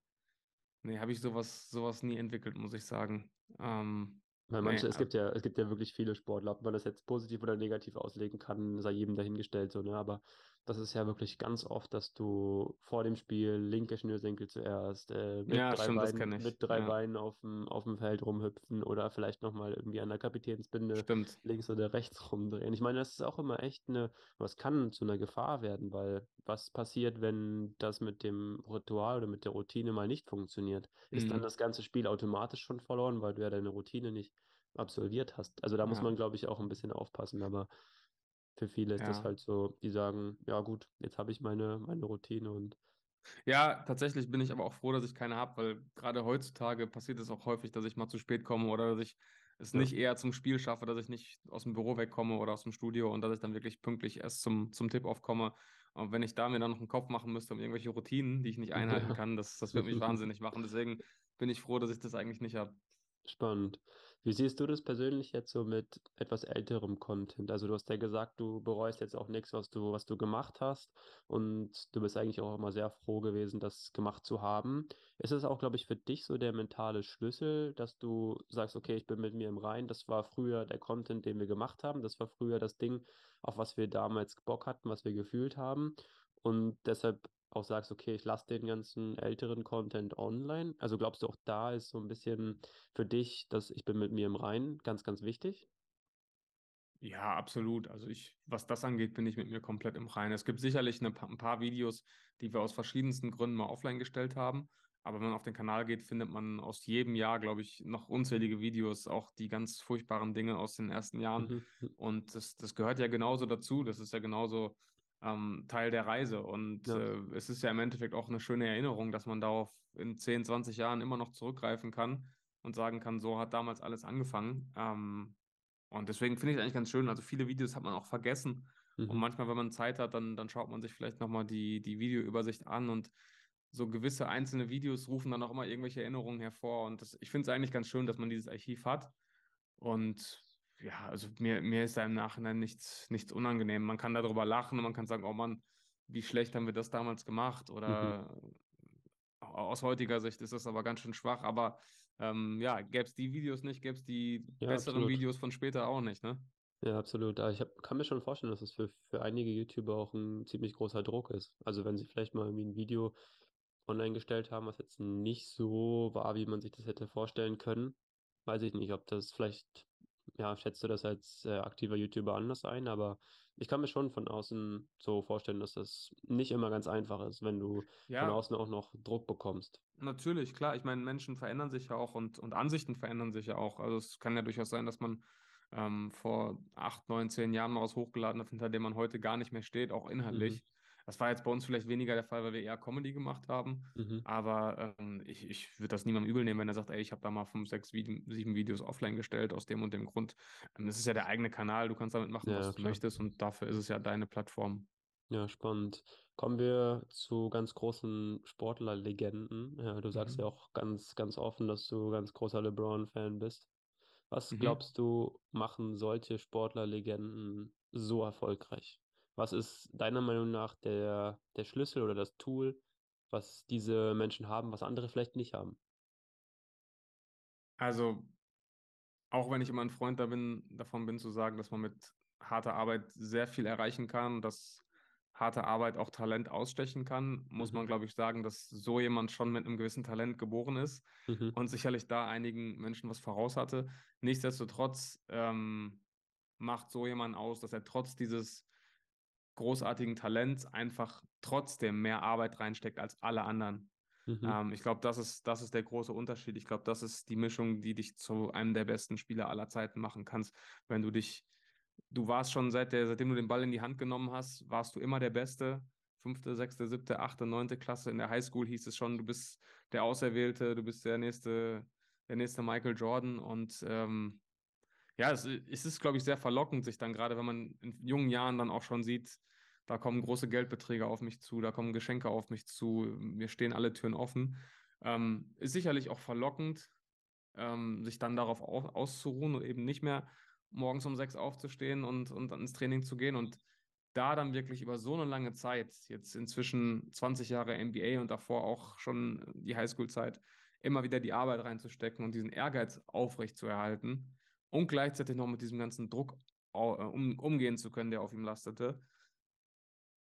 nee, habe ich sowas, sowas nie entwickelt, muss ich sagen. Ähm, weil manche, nee, es gibt ja, es gibt ja wirklich viele Sportler, ob man das jetzt positiv oder negativ auslegen kann, sei jedem dahingestellt, so, ne? Aber das ist ja wirklich ganz oft, dass du vor dem Spiel linke Schnürsenkel zuerst äh, mit, ja, drei stimmt, Beinen, mit drei ja. Beinen auf dem, auf dem Feld rumhüpfen oder vielleicht nochmal irgendwie an der Kapitänsbinde stimmt. links oder rechts rumdrehen. Ich meine, das ist auch immer echt eine, was kann zu einer Gefahr werden, weil was passiert, wenn das mit dem Ritual oder mit der Routine mal nicht funktioniert? Ist mhm. dann das ganze Spiel automatisch schon verloren, weil du ja deine Routine nicht absolviert hast? Also da muss man, glaube ich, auch ein bisschen aufpassen, aber für viele ist ja. das halt so, die sagen, ja gut, jetzt habe ich meine, meine Routine und. Ja, tatsächlich bin ich aber auch froh, dass ich keine habe, weil gerade heutzutage passiert es auch häufig, dass ich mal zu spät komme oder dass ich es ja. nicht eher zum Spiel schaffe, dass ich nicht aus dem Büro wegkomme oder aus dem Studio und dass ich dann wirklich pünktlich erst zum, zum Tip-Off komme. Und wenn ich da mir dann noch einen Kopf machen müsste um irgendwelche Routinen, die ich nicht einhalten ja. kann, das, das wird mich wahnsinnig machen. Deswegen bin ich froh, dass ich das eigentlich nicht habe. Spannend. Wie siehst du das persönlich jetzt so mit etwas älterem Content? Also du hast ja gesagt, du bereust jetzt auch nichts, was du, was du gemacht hast und du bist eigentlich auch immer sehr froh gewesen, das gemacht zu haben. Ist es auch, glaube ich, für dich so der mentale Schlüssel, dass du sagst, okay, ich bin mit mir im Rein, das war früher der Content, den wir gemacht haben, das war früher das Ding, auf was wir damals Bock hatten, was wir gefühlt haben und deshalb auch sagst, okay, ich lasse den ganzen älteren Content online? Also glaubst du auch da ist so ein bisschen für dich, dass ich bin mit mir im Reinen ganz, ganz wichtig? Ja, absolut. Also ich, was das angeht, bin ich mit mir komplett im Reinen. Es gibt sicherlich eine, ein paar Videos, die wir aus verschiedensten Gründen mal offline gestellt haben. Aber wenn man auf den Kanal geht, findet man aus jedem Jahr, glaube ich, noch unzählige Videos, auch die ganz furchtbaren Dinge aus den ersten Jahren. Mhm. Und das, das gehört ja genauso dazu. Das ist ja genauso ähm, Teil der Reise. Und ja. äh, es ist ja im Endeffekt auch eine schöne Erinnerung, dass man darauf in 10, 20 Jahren immer noch zurückgreifen kann und sagen kann, so hat damals alles angefangen. Ähm, und deswegen finde ich es eigentlich ganz schön. Also viele Videos hat man auch vergessen. Mhm. Und manchmal, wenn man Zeit hat, dann, dann schaut man sich vielleicht nochmal die, die Videoübersicht an und so gewisse einzelne Videos rufen dann auch immer irgendwelche Erinnerungen hervor. Und das, ich finde es eigentlich ganz schön, dass man dieses Archiv hat. Und ja, also mir, mir ist da im Nachhinein nichts, nichts unangenehm. Man kann darüber lachen und man kann sagen, oh Mann, wie schlecht haben wir das damals gemacht? Oder mhm. aus heutiger Sicht ist das aber ganz schön schwach. Aber ähm, ja, gäbe es die Videos nicht, gäbe es die ja, besseren absolut. Videos von später auch nicht, ne? Ja, absolut. Aber ich hab, kann mir schon vorstellen, dass es für, für einige YouTuber auch ein ziemlich großer Druck ist. Also wenn sie vielleicht mal irgendwie ein Video online gestellt haben, was jetzt nicht so war, wie man sich das hätte vorstellen können, weiß ich nicht, ob das vielleicht ja, schätzt du das als äh, aktiver YouTuber anders ein, aber ich kann mir schon von außen so vorstellen, dass das nicht immer ganz einfach ist, wenn du ja. von außen auch noch Druck bekommst. Natürlich, klar. Ich meine, Menschen verändern sich ja auch und, und Ansichten verändern sich ja auch. Also es kann ja durchaus sein, dass man ähm, vor acht, neun, zehn Jahren mal was hochgeladen hat, hinter dem man heute gar nicht mehr steht, auch inhaltlich. Mhm. Das war jetzt bei uns vielleicht weniger der Fall, weil wir eher Comedy gemacht haben. Mhm. Aber ähm, ich, ich würde das niemandem übel nehmen, wenn er sagt, ey, ich habe da mal fünf, sechs, sieben Videos offline gestellt aus dem und dem Grund. Ähm, das ist ja der eigene Kanal, du kannst damit machen, ja, was du möchtest und dafür ist es ja deine Plattform. Ja, spannend. Kommen wir zu ganz großen Sportlerlegenden. Ja, du sagst mhm. ja auch ganz, ganz offen, dass du ganz großer LeBron-Fan bist. Was mhm. glaubst du, machen solche Sportlerlegenden so erfolgreich? Was ist deiner Meinung nach der, der Schlüssel oder das Tool, was diese Menschen haben, was andere vielleicht nicht haben? Also, auch wenn ich immer ein Freund da bin, davon bin zu sagen, dass man mit harter Arbeit sehr viel erreichen kann, dass harte Arbeit auch Talent ausstechen kann, muss mhm. man, glaube ich, sagen, dass so jemand schon mit einem gewissen Talent geboren ist mhm. und sicherlich da einigen Menschen was voraus hatte. Nichtsdestotrotz ähm, macht so jemand aus, dass er trotz dieses großartigen Talents einfach trotzdem mehr Arbeit reinsteckt als alle anderen. Mhm. Ähm, ich glaube, das ist, das ist der große Unterschied. Ich glaube, das ist die Mischung, die dich zu einem der besten Spieler aller Zeiten machen kannst. Wenn du dich, du warst schon seit der, seitdem du den Ball in die Hand genommen hast, warst du immer der Beste. Fünfte, sechste, siebte, achte, neunte Klasse in der Highschool hieß es schon, du bist der Auserwählte, du bist der nächste, der nächste Michael Jordan und ähm, ja, es, es ist, glaube ich, sehr verlockend, sich dann gerade, wenn man in jungen Jahren dann auch schon sieht, da kommen große Geldbeträge auf mich zu, da kommen Geschenke auf mich zu, mir stehen alle Türen offen. Ähm, ist sicherlich auch verlockend, ähm, sich dann darauf auf, auszuruhen und eben nicht mehr morgens um sechs aufzustehen und, und ins Training zu gehen und da dann wirklich über so eine lange Zeit, jetzt inzwischen 20 Jahre NBA und davor auch schon die Highschool-Zeit, immer wieder die Arbeit reinzustecken und diesen Ehrgeiz aufrechtzuerhalten und gleichzeitig noch mit diesem ganzen Druck äh, um, umgehen zu können, der auf ihm lastete.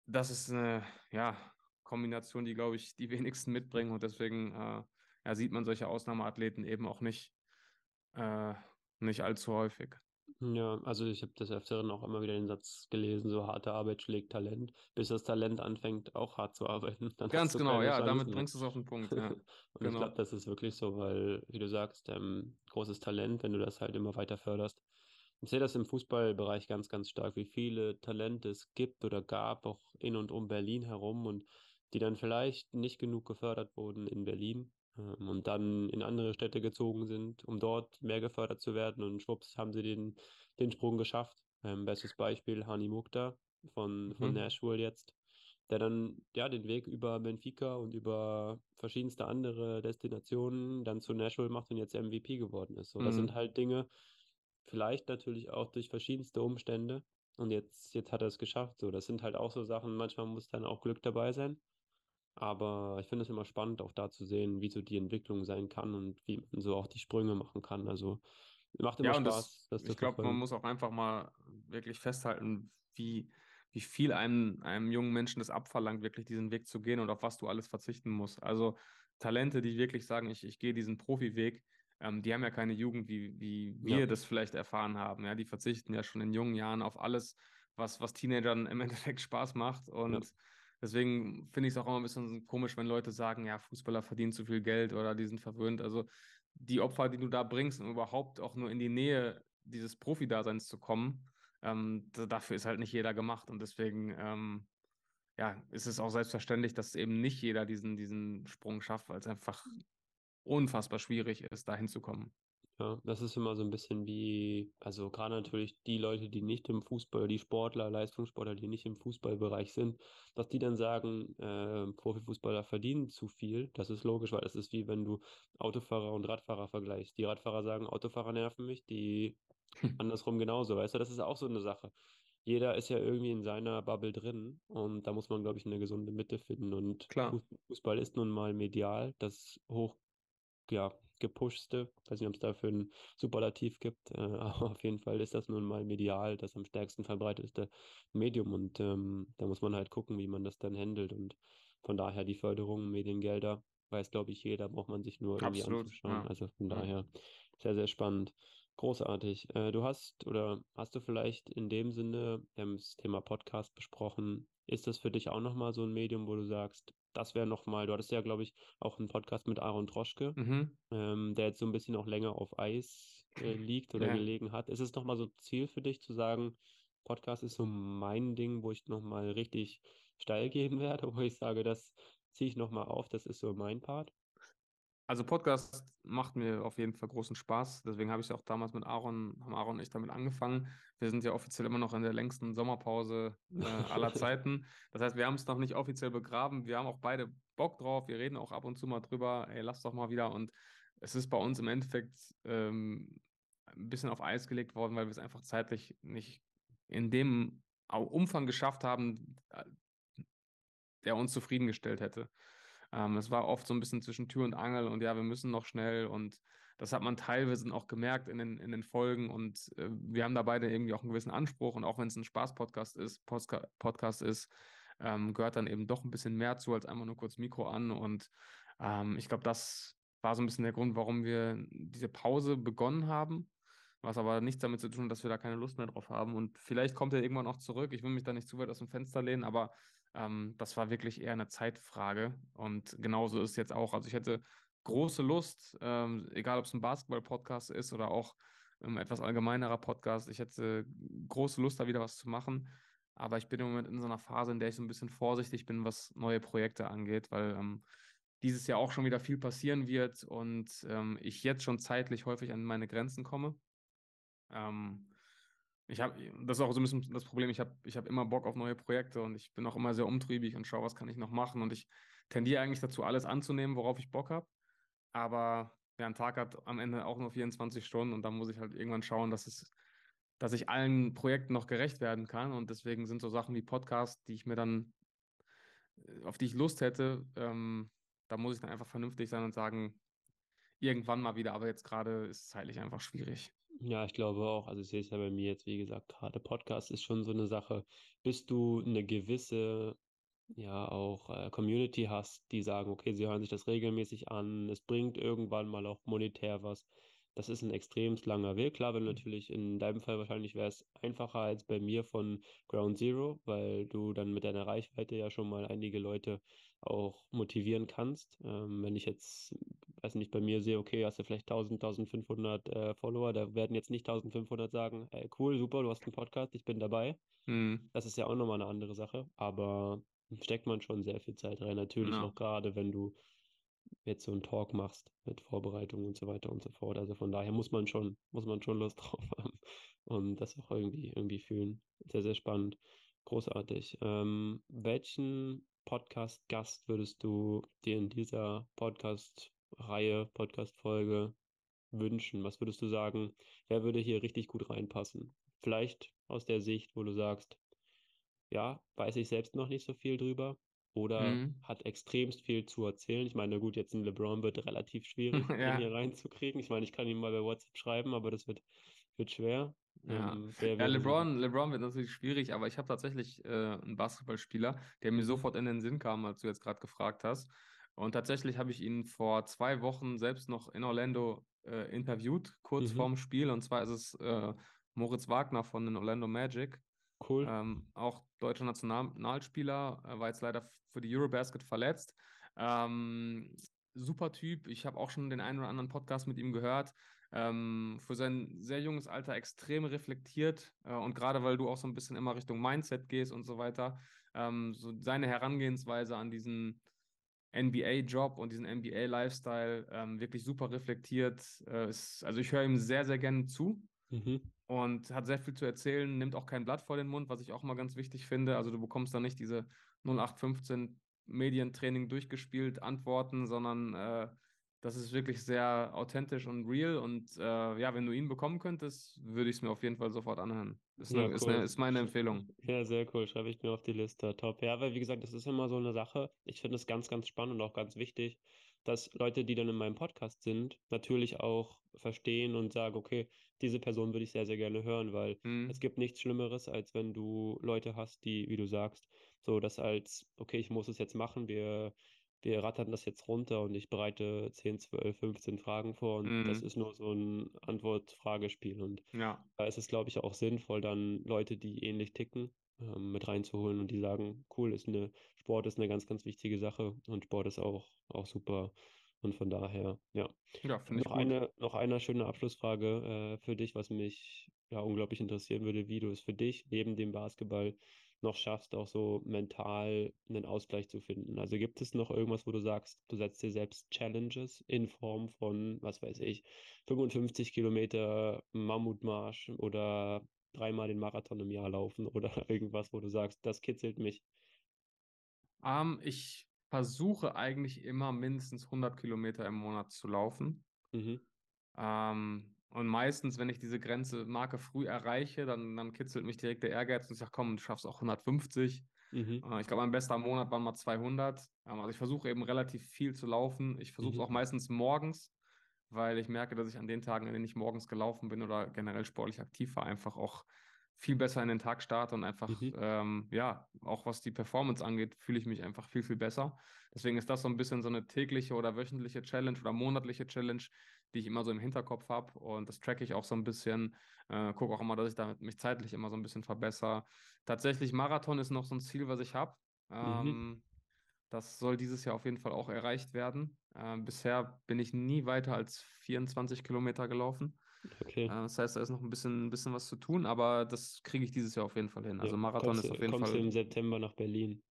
Das ist eine ja, Kombination, die, glaube ich, die wenigsten mitbringen und deswegen äh, ja, sieht man solche Ausnahmeathleten eben auch nicht, äh, nicht allzu häufig. Ja, also ich habe des Öfteren auch immer wieder den Satz gelesen, so harte Arbeit schlägt Talent, bis das Talent anfängt, auch hart zu arbeiten. Ganz genau, ja, Chancen. damit bringst du es auf den Punkt. Ja. und genau. ich glaube, das ist wirklich so, weil, wie du sagst, ähm, großes Talent, wenn du das halt immer weiter förderst. Ich sehe das im Fußballbereich ganz, ganz stark, wie viele Talente es gibt oder gab, auch in und um Berlin herum und die dann vielleicht nicht genug gefördert wurden in Berlin und dann in andere Städte gezogen sind, um dort mehr gefördert zu werden und schwupps haben sie den, den Sprung geschafft. Ähm, bestes Beispiel Hani Mukta von, von mhm. Nashville jetzt, der dann ja den Weg über Benfica und über verschiedenste andere Destinationen dann zu Nashville macht und jetzt MVP geworden ist. So, das mhm. sind halt Dinge, vielleicht natürlich auch durch verschiedenste Umstände. Und jetzt, jetzt hat er es geschafft. So, das sind halt auch so Sachen, manchmal muss dann auch Glück dabei sein. Aber ich finde es immer spannend, auch da zu sehen, wie so die Entwicklung sein kann und wie man so auch die Sprünge machen kann. Also macht immer ja, Spaß. Das, ich glaube, man muss auch einfach mal wirklich festhalten, wie, wie viel einem, einem jungen Menschen das abverlangt, wirklich diesen Weg zu gehen und auf was du alles verzichten musst. Also Talente, die wirklich sagen, ich, ich gehe diesen Profiweg, ähm, die haben ja keine Jugend, wie, wie wir ja. das vielleicht erfahren haben. Ja, die verzichten ja schon in jungen Jahren auf alles, was, was Teenagern im Endeffekt Spaß macht. Und ja. Deswegen finde ich es auch immer ein bisschen komisch, wenn Leute sagen, ja, Fußballer verdienen zu viel Geld oder die sind verwöhnt. Also die Opfer, die du da bringst, um überhaupt auch nur in die Nähe dieses Profi-Daseins zu kommen, ähm, dafür ist halt nicht jeder gemacht. Und deswegen ähm, ja, ist es auch selbstverständlich, dass eben nicht jeder diesen, diesen Sprung schafft, weil es einfach unfassbar schwierig ist, da hinzukommen. Ja, das ist immer so ein bisschen wie, also gerade natürlich die Leute, die nicht im Fußball, die Sportler, Leistungssportler, die nicht im Fußballbereich sind, dass die dann sagen, äh, Profifußballer verdienen zu viel. Das ist logisch, weil das ist wie wenn du Autofahrer und Radfahrer vergleichst. Die Radfahrer sagen, Autofahrer nerven mich, die hm. andersrum genauso, weißt du, das ist auch so eine Sache. Jeder ist ja irgendwie in seiner Bubble drin und da muss man, glaube ich, eine gesunde Mitte finden. Und Klar. Fußball ist nun mal medial, das hoch ja, gepushste. Ich weiß nicht, ob es dafür ein Superlativ gibt, äh, aber auf jeden Fall ist das nun mal medial das am stärksten verbreitete Medium und ähm, da muss man halt gucken, wie man das dann handelt und von daher die Förderung, Mediengelder, weiß glaube ich jeder, braucht man sich nur irgendwie Absolut, anzuschauen. Ja. Also von daher sehr, sehr spannend. Großartig. Äh, du hast oder hast du vielleicht in dem Sinne, wir haben das Thema Podcast besprochen, ist das für dich auch nochmal so ein Medium, wo du sagst, das wäre nochmal, du hattest ja, glaube ich, auch einen Podcast mit Aaron Troschke, mhm. ähm, der jetzt so ein bisschen auch länger auf Eis äh, liegt oder ja. gelegen hat. Ist es nochmal so Ziel für dich zu sagen, Podcast ist so mein Ding, wo ich nochmal richtig steil gehen werde, wo ich sage, das ziehe ich nochmal auf, das ist so mein Part? Also Podcast macht mir auf jeden Fall großen Spaß. Deswegen habe ich ja auch damals mit Aaron, haben Aaron und ich damit angefangen. Wir sind ja offiziell immer noch in der längsten Sommerpause äh, aller Zeiten. Das heißt, wir haben es noch nicht offiziell begraben. Wir haben auch beide Bock drauf. Wir reden auch ab und zu mal drüber. Ey, lass doch mal wieder. Und es ist bei uns im Endeffekt ähm, ein bisschen auf Eis gelegt worden, weil wir es einfach zeitlich nicht in dem Umfang geschafft haben, äh, der uns zufriedengestellt hätte. Ähm, es war oft so ein bisschen zwischen Tür und Angel und ja, wir müssen noch schnell und das hat man teilweise auch gemerkt in den, in den Folgen und äh, wir haben da beide irgendwie auch einen gewissen Anspruch und auch wenn es ein Spaß-Podcast ist, Postka Podcast ist, ähm, gehört dann eben doch ein bisschen mehr zu als einfach nur kurz Mikro an und ähm, ich glaube, das war so ein bisschen der Grund, warum wir diese Pause begonnen haben was aber nichts damit zu tun hat, dass wir da keine Lust mehr drauf haben. Und vielleicht kommt er irgendwann auch zurück. Ich will mich da nicht zu weit aus dem Fenster lehnen, aber ähm, das war wirklich eher eine Zeitfrage. Und genauso ist es jetzt auch. Also ich hätte große Lust, ähm, egal ob es ein Basketball-Podcast ist oder auch ein etwas allgemeinerer Podcast. Ich hätte große Lust, da wieder was zu machen. Aber ich bin im Moment in so einer Phase, in der ich so ein bisschen vorsichtig bin, was neue Projekte angeht, weil ähm, dieses Jahr auch schon wieder viel passieren wird und ähm, ich jetzt schon zeitlich häufig an meine Grenzen komme. Ähm, ich habe, das ist auch so ein bisschen das Problem, ich habe ich hab immer Bock auf neue Projekte und ich bin auch immer sehr umtriebig und schaue, was kann ich noch machen. Und ich tendiere eigentlich dazu, alles anzunehmen, worauf ich Bock habe. Aber ja, ein Tag hat am Ende auch nur 24 Stunden und dann muss ich halt irgendwann schauen, dass es, dass ich allen Projekten noch gerecht werden kann. Und deswegen sind so Sachen wie Podcasts, die ich mir dann, äh, auf die ich Lust hätte, ähm, da muss ich dann einfach vernünftig sein und sagen, irgendwann mal wieder, aber jetzt gerade ist es zeitlich einfach schwierig. Ja, ich glaube auch. Also ich sehe es ja bei mir jetzt, wie gesagt, gerade Podcast ist schon so eine Sache, bis du eine gewisse, ja, auch äh, Community hast, die sagen, okay, sie hören sich das regelmäßig an, es bringt irgendwann mal auch monetär was. Das ist ein extrem langer Weg. Klar, wenn mhm. natürlich in deinem Fall wahrscheinlich wäre es einfacher als bei mir von Ground Zero, weil du dann mit deiner Reichweite ja schon mal einige Leute auch motivieren kannst. Ähm, wenn ich jetzt, weiß nicht, bei mir sehe, okay, hast du vielleicht 1000, 1500 äh, Follower, da werden jetzt nicht 1500 sagen, ey, cool, super, du hast einen Podcast, ich bin dabei. Mhm. Das ist ja auch nochmal eine andere Sache, aber steckt man schon sehr viel Zeit rein. Natürlich ja. auch gerade, wenn du jetzt so einen Talk machst mit Vorbereitung und so weiter und so fort. Also von daher muss man schon, muss man schon Lust drauf haben und das auch irgendwie, irgendwie fühlen. Sehr, sehr spannend. Großartig. Ähm, welchen Podcast-Gast würdest du dir in dieser Podcast-Reihe, Podcast-Folge wünschen? Was würdest du sagen, wer würde hier richtig gut reinpassen? Vielleicht aus der Sicht, wo du sagst, ja, weiß ich selbst noch nicht so viel drüber oder mhm. hat extremst viel zu erzählen. Ich meine, gut, jetzt ein LeBron wird relativ schwierig, ja. hier reinzukriegen. Ich meine, ich kann ihm mal bei WhatsApp schreiben, aber das wird, wird schwer. Ja, ähm, ja LeBron, LeBron wird natürlich schwierig, aber ich habe tatsächlich äh, einen Basketballspieler, der mir sofort in den Sinn kam, als du jetzt gerade gefragt hast. Und tatsächlich habe ich ihn vor zwei Wochen selbst noch in Orlando äh, interviewt, kurz mhm. vorm Spiel. Und zwar ist es äh, Moritz Wagner von den Orlando Magic. Cool. Ähm, auch deutscher Nationalspieler, war jetzt leider für die Eurobasket verletzt. Ähm, super Typ. Ich habe auch schon den einen oder anderen Podcast mit ihm gehört. Ähm, für sein sehr junges Alter extrem reflektiert äh, und gerade weil du auch so ein bisschen immer Richtung Mindset gehst und so weiter, ähm, so seine Herangehensweise an diesen NBA-Job und diesen NBA-Lifestyle ähm, wirklich super reflektiert. Äh, ist, also ich höre ihm sehr, sehr gerne zu. Mhm und hat sehr viel zu erzählen, nimmt auch kein Blatt vor den Mund, was ich auch mal ganz wichtig finde. Also du bekommst da nicht diese 0815 Medientraining durchgespielt Antworten, sondern äh, das ist wirklich sehr authentisch und real. Und äh, ja, wenn du ihn bekommen könntest, würde ich es mir auf jeden Fall sofort anhören. Ist, ja, eine, cool. ist, eine, ist, meine Empfehlung. Ja, sehr cool. Schreibe ich mir auf die Liste. Top. Ja, weil wie gesagt, das ist immer so eine Sache. Ich finde es ganz, ganz spannend und auch ganz wichtig, dass Leute, die dann in meinem Podcast sind, natürlich auch verstehen und sagen, okay, diese Person würde ich sehr, sehr gerne hören, weil mhm. es gibt nichts Schlimmeres, als wenn du Leute hast, die, wie du sagst, so das als, okay, ich muss es jetzt machen, wir, wir rattern das jetzt runter und ich bereite 10, 12, 15 Fragen vor und mhm. das ist nur so ein Antwort-Fragespiel. Und ja. da ist es, glaube ich, auch sinnvoll, dann Leute, die ähnlich ticken, ähm, mit reinzuholen und die sagen, cool, ist eine, Sport ist eine ganz, ganz wichtige Sache und Sport ist auch, auch super. Und von daher, ja. Ja, finde ich noch eine, noch eine schöne Abschlussfrage äh, für dich, was mich ja unglaublich interessieren würde, wie du es für dich neben dem Basketball noch schaffst, auch so mental einen Ausgleich zu finden. Also gibt es noch irgendwas, wo du sagst, du setzt dir selbst Challenges in Form von, was weiß ich, 55 Kilometer Mammutmarsch oder dreimal den Marathon im Jahr laufen oder irgendwas, wo du sagst, das kitzelt mich? Um, ähm, ich versuche eigentlich immer mindestens 100 Kilometer im Monat zu laufen. Mhm. Um, und meistens, wenn ich diese Grenze Marke früh erreiche, dann, dann kitzelt mich direkt der Ehrgeiz und ich sage, komm, du schaffst auch 150. Mhm. Uh, ich glaube, mein bester Monat waren mal 200. Um, ähm, also ich versuche eben relativ viel zu laufen. Ich versuche es mhm. auch meistens morgens weil ich merke, dass ich an den Tagen, an denen ich morgens gelaufen bin oder generell sportlich aktiv war, einfach auch viel besser in den Tag starte und einfach, mhm. ähm, ja, auch was die Performance angeht, fühle ich mich einfach viel, viel besser. Deswegen ist das so ein bisschen so eine tägliche oder wöchentliche Challenge oder monatliche Challenge, die ich immer so im Hinterkopf habe und das tracke ich auch so ein bisschen, äh, gucke auch immer, dass ich damit mich zeitlich immer so ein bisschen verbessere. Tatsächlich Marathon ist noch so ein Ziel, was ich habe. Mhm. Ähm, das soll dieses Jahr auf jeden Fall auch erreicht werden. Äh, bisher bin ich nie weiter als 24 Kilometer gelaufen. Okay. Äh, das heißt, da ist noch ein bisschen, ein bisschen was zu tun, aber das kriege ich dieses Jahr auf jeden Fall hin. Also Marathon kommst, ist auf jeden kommst Fall. Kommst du im September nach Berlin?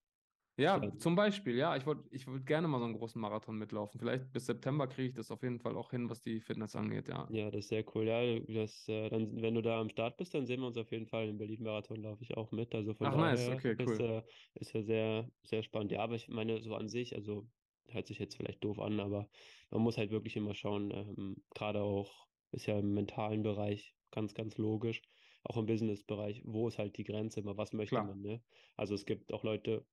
Ja, ja, zum Beispiel, ja. Ich wollte ich wollt gerne mal so einen großen Marathon mitlaufen. Vielleicht bis September kriege ich das auf jeden Fall auch hin, was die Fitness angeht, ja. Ja, das ist sehr cool. Ja, das, äh, dann, wenn du da am Start bist, dann sehen wir uns auf jeden Fall. Im Berlin-Marathon laufe ich auch mit. Also von Ach, daher nice, okay, cool. Ist, äh, ist ja sehr, sehr spannend. Ja, aber ich meine, so an sich, also hört sich jetzt vielleicht doof an, aber man muss halt wirklich immer schauen, ähm, gerade auch, ist ja im mentalen Bereich ganz, ganz logisch auch im Business-Bereich, wo ist halt die Grenze immer, was möchte Klar. man, ne? Also es gibt auch Leute,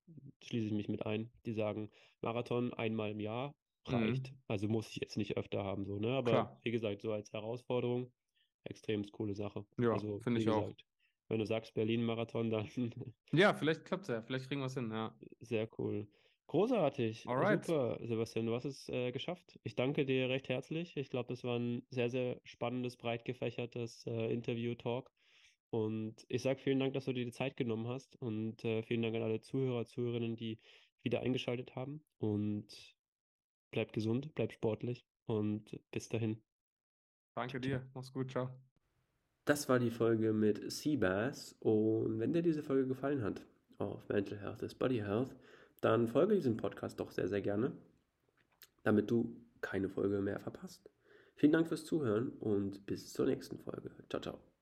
schließe ich mich mit ein, die sagen, Marathon einmal im Jahr reicht. Mhm. Also muss ich jetzt nicht öfter haben, so, ne? Aber Klar. wie gesagt, so als Herausforderung, extrem coole Sache. Ja, also, finde ich gesagt, auch. Wenn du sagst Berlin-Marathon, dann. ja, vielleicht klappt es ja, vielleicht kriegen wir es hin, ja. Sehr cool. Großartig. Alright. Super, Sebastian, du hast es äh, geschafft. Ich danke dir recht herzlich. Ich glaube, das war ein sehr, sehr spannendes, breit gefächertes äh, Interview-Talk. Und ich sage vielen Dank, dass du dir die Zeit genommen hast und äh, vielen Dank an alle Zuhörer, Zuhörerinnen, die wieder eingeschaltet haben. Und bleib gesund, bleib sportlich und bis dahin. Danke dir, mach's gut, ciao. Das war die Folge mit Seabass und wenn dir diese Folge gefallen hat auf Mental Health is Body Health, dann folge diesem Podcast doch sehr, sehr gerne. damit du keine Folge mehr verpasst. Vielen Dank fürs Zuhören und bis zur nächsten Folge. Ciao, ciao.